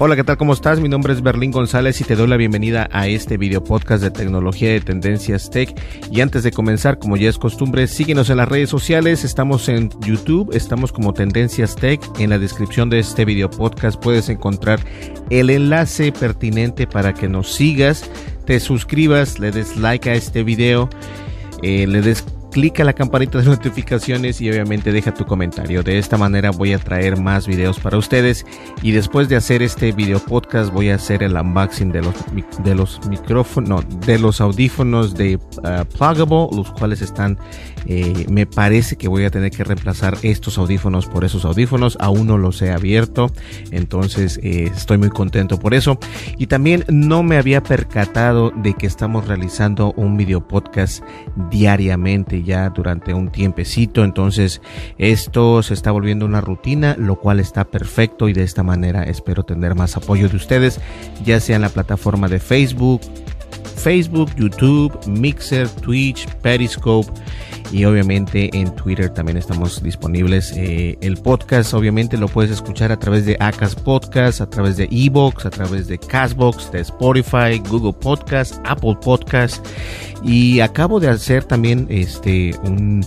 Hola, ¿qué tal? ¿Cómo estás? Mi nombre es Berlín González y te doy la bienvenida a este video podcast de tecnología de Tendencias Tech. Y antes de comenzar, como ya es costumbre, síguenos en las redes sociales. Estamos en YouTube, estamos como Tendencias Tech. En la descripción de este video podcast puedes encontrar el enlace pertinente para que nos sigas, te suscribas, le des like a este video, eh, le des clica la campanita de notificaciones y obviamente deja tu comentario. De esta manera voy a traer más videos para ustedes y después de hacer este video podcast voy a hacer el unboxing de los de los micrófonos, no, de los audífonos de uh, Plugable, los cuales están eh, me parece que voy a tener que reemplazar estos audífonos por esos audífonos. Aún no los he abierto, entonces eh, estoy muy contento por eso. Y también no me había percatado de que estamos realizando un video podcast diariamente ya durante un tiempecito. Entonces esto se está volviendo una rutina, lo cual está perfecto y de esta manera espero tener más apoyo de ustedes, ya sea en la plataforma de Facebook, Facebook, YouTube, Mixer, Twitch, Periscope y obviamente en Twitter también estamos disponibles. Eh, el podcast obviamente lo puedes escuchar a través de Acas Podcast, a través de Evox, a través de Castbox, de Spotify, Google Podcast, Apple Podcast y acabo de hacer también este un,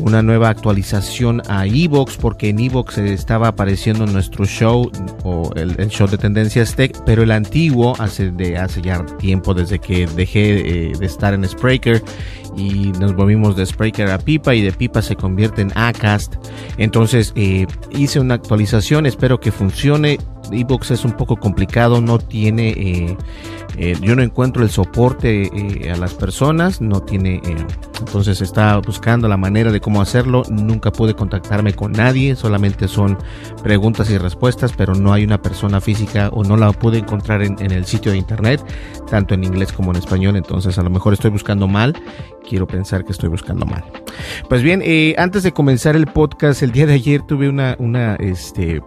una nueva actualización a Evox porque en Evox estaba apareciendo nuestro show o el, el, show de Tendencias Tech, pero el antiguo hace de hace ya tiempo desde que dejé eh, de estar en Spreaker y nos volvimos de Spreaker a Pipa y de Pipa se convierte en Acast. Entonces eh, hice una actualización, espero que funcione. Evox es un poco complicado, no tiene, eh, eh, yo no encuentro el soporte eh, a las personas, no tiene, entonces estaba buscando la manera de cómo hacerlo, nunca pude contactarme con nadie, solamente son preguntas y respuestas, pero no hay una persona física o no la pude encontrar en, el sitio de internet, tanto en inglés como en español, entonces a lo mejor estoy buscando mal, quiero pensar que estoy buscando mal. Pues bien, antes de comenzar el podcast, el día de ayer tuve una, una, este,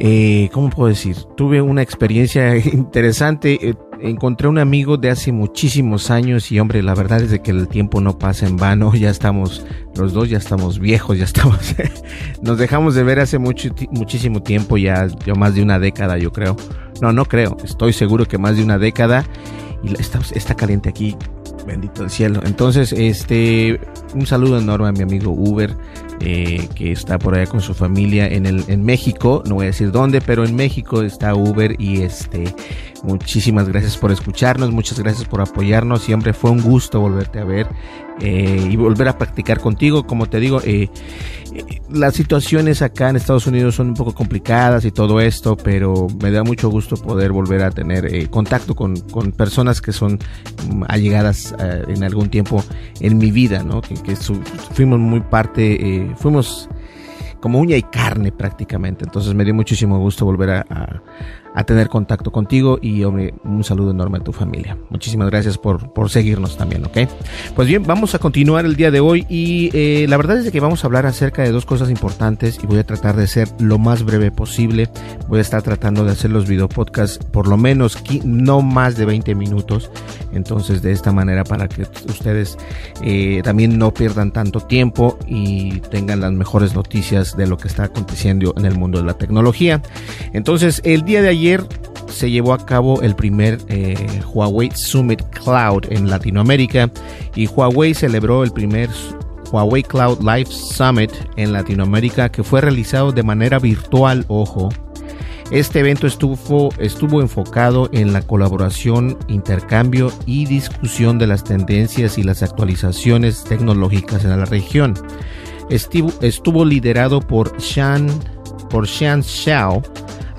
eh, ¿cómo puedo decir? Tuve una experiencia interesante. Eh, encontré un amigo de hace muchísimos años y hombre, la verdad es de que el tiempo no pasa en vano. Ya estamos, los dos ya estamos viejos, ya estamos, nos dejamos de ver hace mucho, muchísimo tiempo, ya, ya más de una década, yo creo. No, no creo, estoy seguro que más de una década. Y está, está caliente aquí, bendito el cielo. Entonces, este, un saludo enorme a mi amigo Uber, eh, que está por allá con su familia en el, en México. No voy a decir dónde, pero en México está Uber y este, muchísimas gracias por escucharnos, muchas gracias por apoyarnos. Siempre fue un gusto volverte a ver eh, y volver a practicar contigo. Como te digo, eh, eh, las situaciones acá en Estados Unidos son un poco complicadas y todo esto, pero me da mucho gusto poder volver a tener eh, contacto con, con, personas que son um, allegadas uh, en algún tiempo en mi vida, ¿no? Que, fuimos muy parte, eh, fuimos como uña y carne prácticamente. Entonces me dio muchísimo gusto volver a, a, a tener contacto contigo y hombre, un saludo enorme a tu familia. Muchísimas gracias por, por seguirnos también, ¿ok? Pues bien, vamos a continuar el día de hoy y eh, la verdad es que vamos a hablar acerca de dos cosas importantes y voy a tratar de ser lo más breve posible. Voy a estar tratando de hacer los video podcasts por lo menos no más de 20 minutos. Entonces de esta manera para que ustedes eh, también no pierdan tanto tiempo y tengan las mejores noticias de lo que está aconteciendo en el mundo de la tecnología. Entonces el día de ayer ayer se llevó a cabo el primer eh, Huawei Summit Cloud en Latinoamérica y Huawei celebró el primer Huawei Cloud Live Summit en Latinoamérica que fue realizado de manera virtual, ojo. Este evento estuvo, estuvo enfocado en la colaboración, intercambio y discusión de las tendencias y las actualizaciones tecnológicas en la región. Estuvo, estuvo liderado por Shan, por Shan Xiao,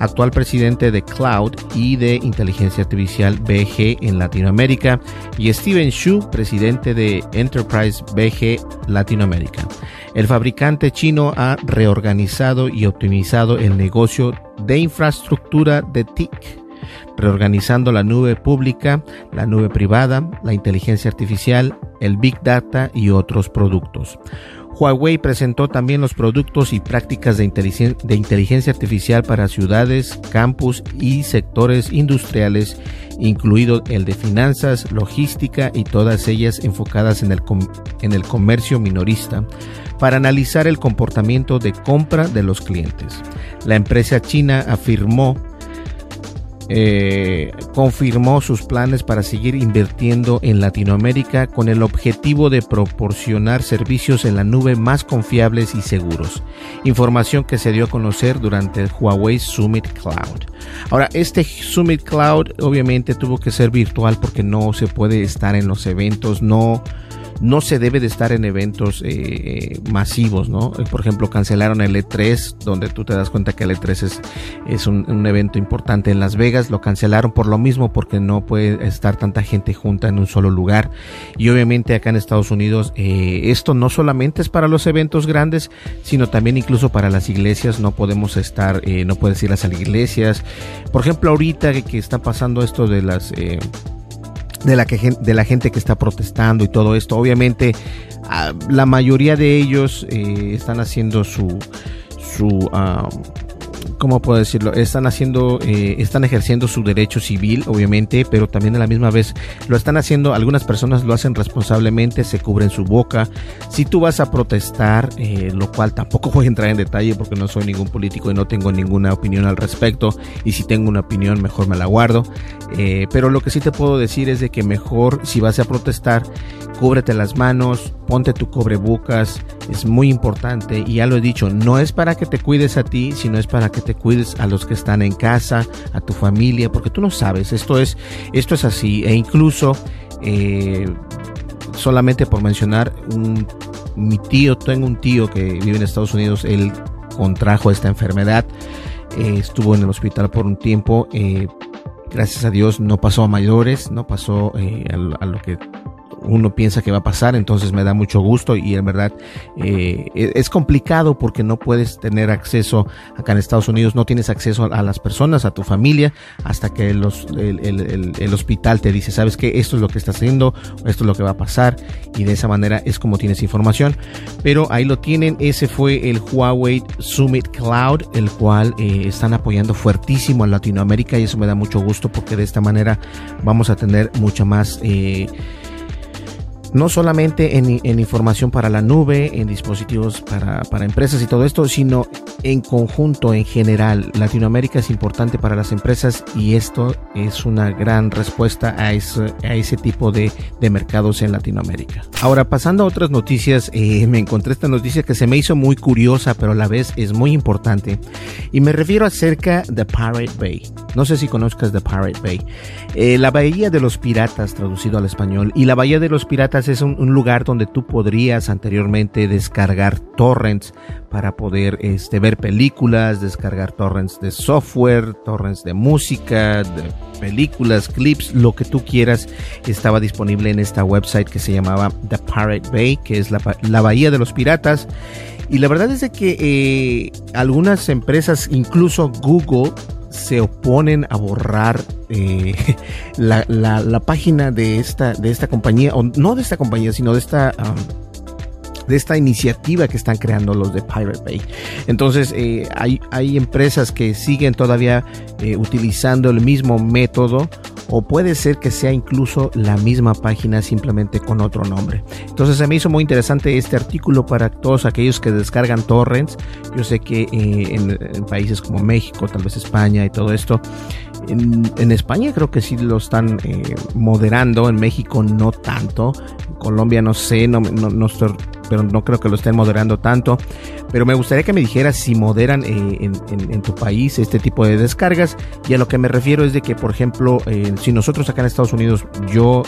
actual presidente de Cloud y de Inteligencia Artificial BG en Latinoamérica, y Steven Xu, presidente de Enterprise BG Latinoamérica. El fabricante chino ha reorganizado y optimizado el negocio de infraestructura de TIC, reorganizando la nube pública, la nube privada, la inteligencia artificial, el Big Data y otros productos. Huawei presentó también los productos y prácticas de, inteligencia artificial para ciudades, campus y sectores industriales, incluido el de finanzas, logística y todas ellas enfocadas en el, en el comercio minorista, para analizar el comportamiento de compra de los clientes. La empresa china afirmó eh, confirmó sus planes para seguir invirtiendo en Latinoamérica con el objetivo de proporcionar servicios en la nube más confiables y seguros. Información que se dio a conocer durante el Huawei Summit Cloud. Ahora, este Summit Cloud obviamente tuvo que ser virtual porque no se puede estar en los eventos, no no se debe de estar en eventos eh, masivos, ¿no? Eh, por ejemplo, cancelaron el E3, donde tú te das cuenta que el E3 es, es un, evento importante en Las Vegas, lo cancelaron por lo mismo, porque no puede estar tanta gente junta en un solo lugar. Y obviamente acá en Estados Unidos, eh, esto no solamente es para los eventos grandes, sino también incluso para las iglesias, no podemos estar, no puedes ir a las iglesias. Por ejemplo, ahorita que, que está pasando esto de las de la, que, de la gente que está protestando y todo esto. Obviamente, ah, la mayoría de ellos eh, están haciendo su, su ah, ¿cómo puedo decirlo? Están haciendo, eh, están ejerciendo su derecho civil, obviamente, pero también a la misma vez lo están haciendo, algunas personas lo hacen responsablemente, se cubren su boca. Si tú vas a protestar, eh, lo cual tampoco voy a entrar en detalle porque no soy ningún político y no tengo ninguna opinión al respecto, y si tengo una opinión mejor me la guardo, eh, pero lo que sí te puedo decir es de que mejor si vas a protestar, cúbrete las manos, ponte tu cobrebocas, es muy importante y ya lo he dicho, no es para que te cuides a ti, sino es para que te cuides a los que están en casa, a tu familia, porque tú no sabes, esto es, esto es así, e incluso eh, solamente por mencionar, un, mi tío, tengo un tío que vive en Estados Unidos, él contrajo esta enfermedad, eh, estuvo en el hospital por un tiempo, eh, gracias a Dios no pasó a mayores, no pasó a, lo que uno piensa que va a pasar, entonces me da mucho gusto y en verdad eh, e-, es complicado porque no puedes tener acceso acá en Estados Unidos, no tienes acceso a, las personas, a tu familia, hasta que el, hospital te dice, sabes que esto es lo que está haciendo, esto es lo que va a pasar y de esa manera es como tienes información. Pero ahí lo tienen, ese fue el Huawei Summit Cloud, el cual eh, están apoyando fuertísimo a Latinoamérica y eso me da mucho gusto porque de esta manera vamos a tener mucha más... Eh, no solamente en, información para la nube, en dispositivos para, para, empresas y todo esto, sino en conjunto, en general. Latinoamérica es importante para las empresas y esto es una gran respuesta a ese, a ese tipo de, de mercados en Latinoamérica. Ahora, pasando a otras noticias, eh, me encontré esta noticia que se me hizo muy curiosa, pero a la vez es muy importante. Y me refiero acerca de Pirate Bay. No sé si conozcas The Pirate Bay. Eh, la Bahía de los Piratas, traducido al español. Y la Bahía de los Piratas es un, lugar donde tú podrías anteriormente descargar torrents para poder este, ver películas, descargar torrents de software, torrents de música, de películas, clips, lo que tú quieras. Estaba disponible en esta website que se llamaba The Pirate Bay, que es la, la Bahía de los Piratas. Y la verdad es de que eh, algunas empresas, incluso Google, se oponen a borrar eh, la, la, página de esta, de esta compañía, o no de esta compañía, sino de esta... De esta iniciativa que están creando los de Pirate Bay. Entonces eh, hay, hay empresas que siguen todavía eh, utilizando el mismo método o puede ser que sea incluso la misma página simplemente con otro nombre. Entonces se me hizo muy interesante este artículo para todos aquellos que descargan torrents. Yo sé que eh, en, países como México, tal vez España y todo esto, en, España creo que sí lo están eh, moderando, en México no tanto, Colombia no sé, no, no, no pero no creo que lo estén moderando tanto. Pero me gustaría que me dijeras si moderan eh, en, tu país este tipo de descargas. Y a lo que me refiero es de que, por ejemplo, eh, si nosotros acá en Estados Unidos, yo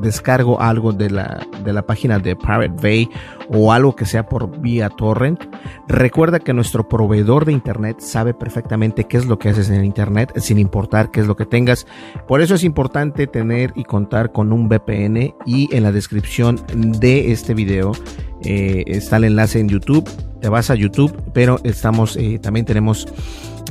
descargo algo de la, de la página de Pirate Bay o algo que sea por vía torrent, recuerda que nuestro proveedor de internet sabe perfectamente qué es lo que haces en internet sin importar qué es lo que tengas. Por eso es importante tener y contar con un VPN y en la descripción de este video eh, está el enlace en YouTube. Te vas a YouTube, pero estamos, eh, también tenemos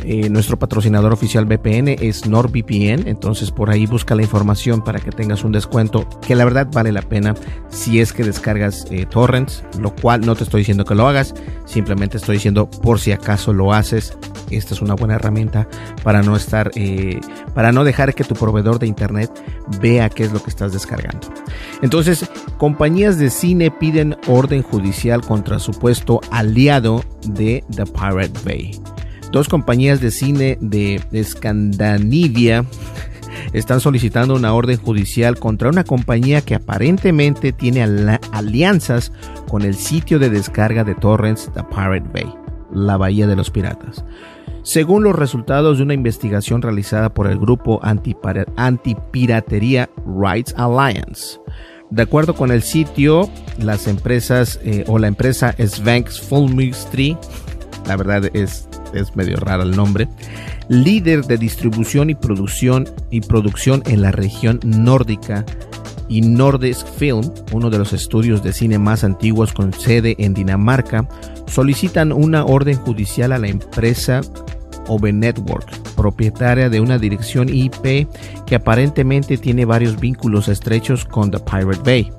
eh, nuestro patrocinador oficial VPN es NordVPN, entonces por ahí busca la información para que tengas un descuento que la verdad vale la pena si es que descargas torrents, lo cual no te estoy diciendo que lo hagas, simplemente estoy diciendo por si acaso lo haces, esta es una buena herramienta para no estar, para no dejar que tu proveedor de internet vea qué es lo que estás descargando. Entonces, compañías de cine piden orden judicial contra supuesto aliado de The Pirate Bay. Dos compañías de cine de Escandinavia están solicitando una orden judicial contra una compañía que aparentemente tiene alianzas con el sitio de descarga de torrents The Pirate Bay, la Bahía de los Piratas. Según los resultados de una investigación realizada por el grupo antipiratería Rights Alliance, de acuerdo con el sitio, las empresas eh, o la empresa Svanx Fulmistry, la verdad es, es medio raro el nombre, líder de distribución y producción y producción en la región nórdica y Nordisk Film, uno de los estudios de cine más antiguos con sede en Dinamarca, solicitan una orden judicial a la empresa Ove Network, propietaria de una dirección IP que aparentemente tiene varios vínculos estrechos con The Pirate Bay.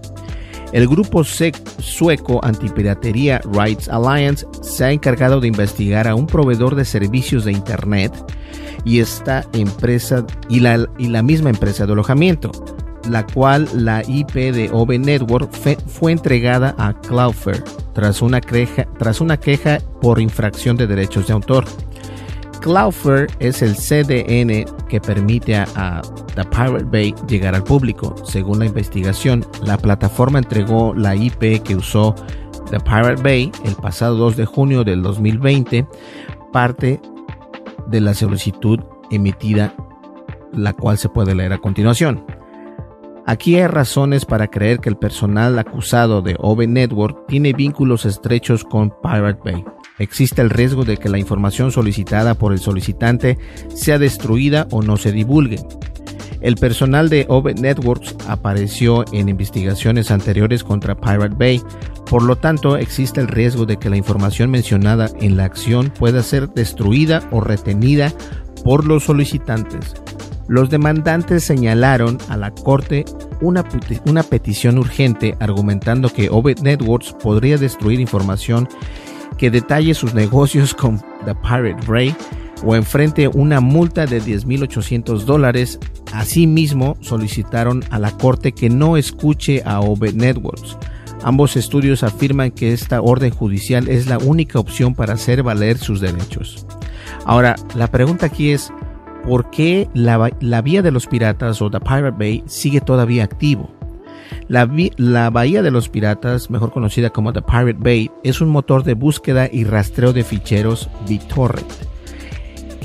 El grupo sueco antipiratería Rights Alliance se ha encargado de investigar a un proveedor de servicios de Internet y esta empresa y la, y la misma empresa de alojamiento, la cual la IP de Ove Network fue entregada a Cloudflare tras una, tras una queja por infracción de derechos de autor. Cloudflare es el CDN que permite a, The Pirate Bay llegar al público. Según la investigación, la plataforma entregó la IP que usó The Pirate Bay el pasado 2 de junio del 2020, parte de la solicitud emitida, la cual se puede leer a continuación. Aquí hay razones para creer que el personal acusado de Ove Network tiene vínculos estrechos con Pirate Bay existe el riesgo de que la información solicitada por el solicitante sea destruida o no se divulgue. El personal de Ove Networks apareció en investigaciones anteriores contra Pirate Bay, por lo tanto existe el riesgo de que la información mencionada en la acción pueda ser destruida o retenida por los solicitantes. Los demandantes señalaron a la Corte una, una petición urgente argumentando que Ove Networks podría destruir información que detalle sus negocios con The Pirate Bay o enfrente una multa de 10.800 dólares. Asimismo, solicitaron a la corte que no escuche a OB Networks. Ambos estudios afirman que esta orden judicial es la única opción para hacer valer sus derechos. Ahora, la pregunta aquí es, ¿por qué la, la vía de los piratas o The Pirate Bay sigue todavía activo? La, Bahía de los Piratas, mejor conocida como The Pirate Bay, es un motor de búsqueda y rastreo de ficheros BitTorrent,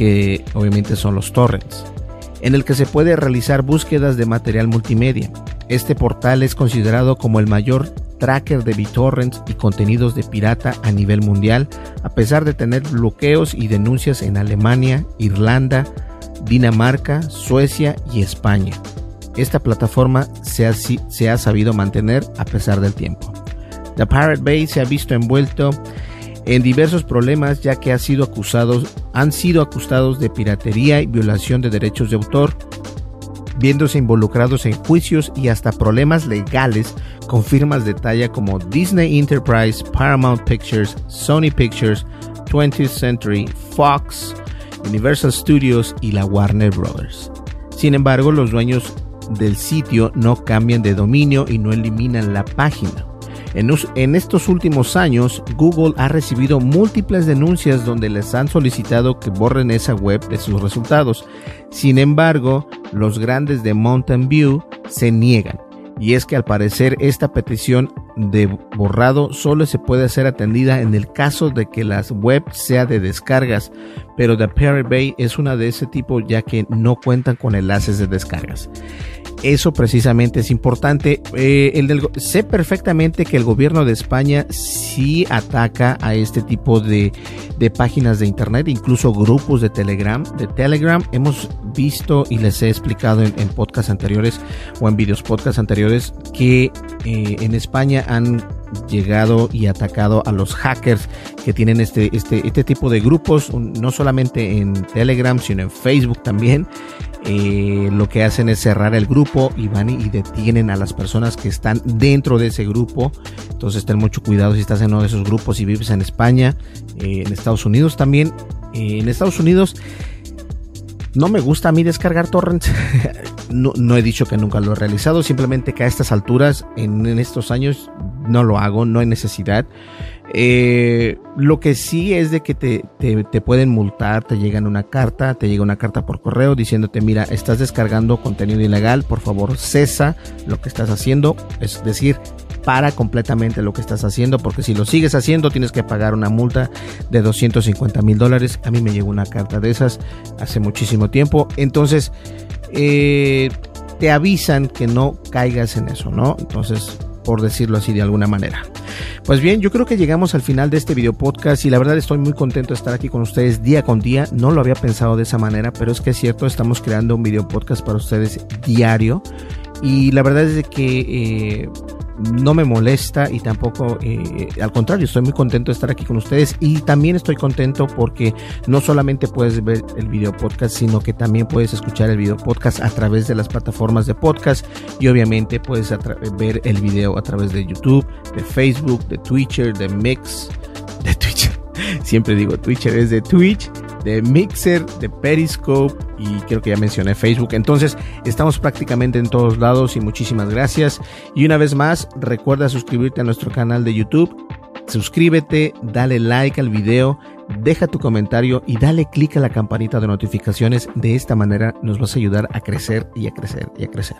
que obviamente son los torrents, en el que se puede realizar búsquedas de material multimedia. Este portal es considerado como el mayor tracker de BitTorrents y contenidos de pirata a nivel mundial, a pesar de tener bloqueos y denuncias en Alemania, Irlanda, Dinamarca, Suecia y España esta plataforma se ha, se ha sabido mantener a pesar del tiempo. The Pirate Bay se ha visto envuelto en diversos problemas ya que ha sido han sido acusados de piratería y violación de derechos de autor, viéndose involucrados en juicios y hasta problemas legales con firmas de talla como Disney Enterprise, Paramount Pictures, Sony Pictures, 20th Century, Fox, Universal Studios y la Warner Brothers. Sin embargo, los dueños del sitio no cambian de dominio y no eliminan la página. En, estos últimos años, Google ha recibido múltiples denuncias donde les han solicitado que borren esa web de sus resultados. Sin embargo, los grandes de Mountain View se niegan. Y es que al parecer esta petición de borrado solo se puede ser atendida en el caso de que la web sea de descargas, pero The Pirate Bay es una de ese tipo ya que no cuentan con enlaces de descargas. Eso precisamente es importante. Eh, sé perfectamente que el gobierno de España sí ataca a este tipo de, páginas de internet, incluso grupos de Telegram. De Telegram hemos visto y les he explicado en, podcasts anteriores o en videos podcast anteriores que eh, en España han llegado y atacado a los hackers que tienen este, este, este tipo de grupos, no solamente en Telegram, sino en Facebook también. Eh, lo que hacen es cerrar el grupo y van y detienen a las personas que están dentro de ese grupo. Entonces ten mucho cuidado si estás en uno de esos grupos y vives en España, eh, en Estados Unidos también. Eh, en Estados Unidos no me gusta a mí descargar torrents. no, he dicho que nunca lo he realizado, simplemente que a estas alturas, en estos años, no lo hago, no hay necesidad. Eh, lo que sí es de que te, te, pueden multar, te llegan una carta, te llega una carta por correo diciéndote, mira, estás descargando contenido ilegal, por favor cesa lo que estás haciendo, es decir, para completamente lo que estás haciendo, porque si lo sigues haciendo tienes que pagar una multa de 250 mil dólares. A mí me llegó una carta de esas hace muchísimo tiempo, entonces eh, te avisan que no caigas en eso, ¿no? Entonces por decirlo así de alguna manera. Pues bien, yo creo que llegamos al final de este video podcast y la verdad estoy muy contento de estar aquí con ustedes día con día. No lo había pensado de esa manera, pero es que es cierto, estamos creando un video podcast para ustedes diario y la verdad es que eh, no me molesta y tampoco, eh, al contrario, estoy muy contento de estar aquí con ustedes y también estoy contento porque no solamente puedes ver el video podcast, sino que también puedes escuchar el video podcast a través de las plataformas de podcast y obviamente puedes ver el video a través de YouTube, de Facebook, de Twitter, de Mix, de Twitch. Siempre digo Twitter, es de Twitch de Mixer, de Periscope y creo que ya mencioné Facebook. Entonces estamos prácticamente en todos lados y muchísimas gracias. Y una vez más, recuerda suscribirte a nuestro canal de YouTube. Suscríbete, dale like al video deja tu comentario y dale clic a la campanita de notificaciones. De esta manera nos vas a ayudar a crecer y a crecer y a crecer.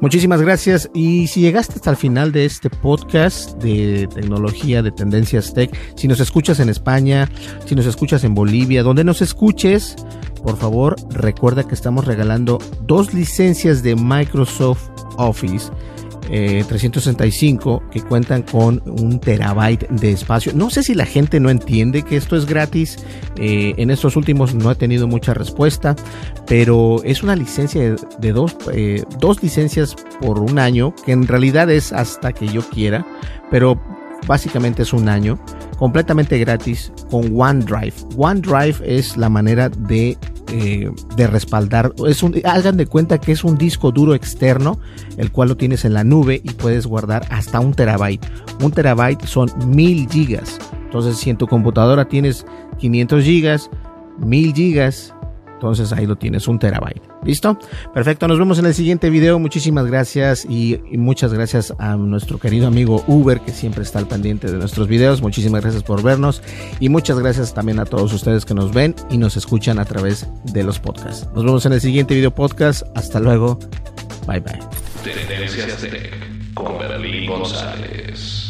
Muchísimas gracias y si llegaste hasta el final de este podcast de tecnología, de tendencias tech, si nos escuchas en España, si nos escuchas en Bolivia, donde nos escuches, por favor recuerda que estamos regalando dos licencias de Microsoft Office 365 eh, que cuentan con un terabyte de espacio. No sé si la gente no entiende que esto es gratis. Eh, en estos últimos no he tenido mucha respuesta, pero es una licencia de, dos, eh, dos licencias por un año, que en realidad es hasta que yo quiera, pero básicamente es un año completamente gratis con OneDrive. OneDrive es la manera de eh, de respaldar. Es hagan de cuenta que es un disco duro externo, el cual lo tienes en la nube y puedes guardar hasta un terabyte. Un terabyte son mil gigas. Entonces, si en tu computadora tienes 500 gigas, mil gigas, entonces ahí lo tienes, un terabyte. ¿Listo? Perfecto, nos vemos en el siguiente video. Muchísimas gracias y, muchas gracias a nuestro querido amigo Uber que siempre está al pendiente de nuestros videos. Muchísimas gracias por vernos y muchas gracias también a todos ustedes que nos ven y nos escuchan a través de los podcasts. Nos vemos en el siguiente video podcast. Hasta luego. Bye bye. con González.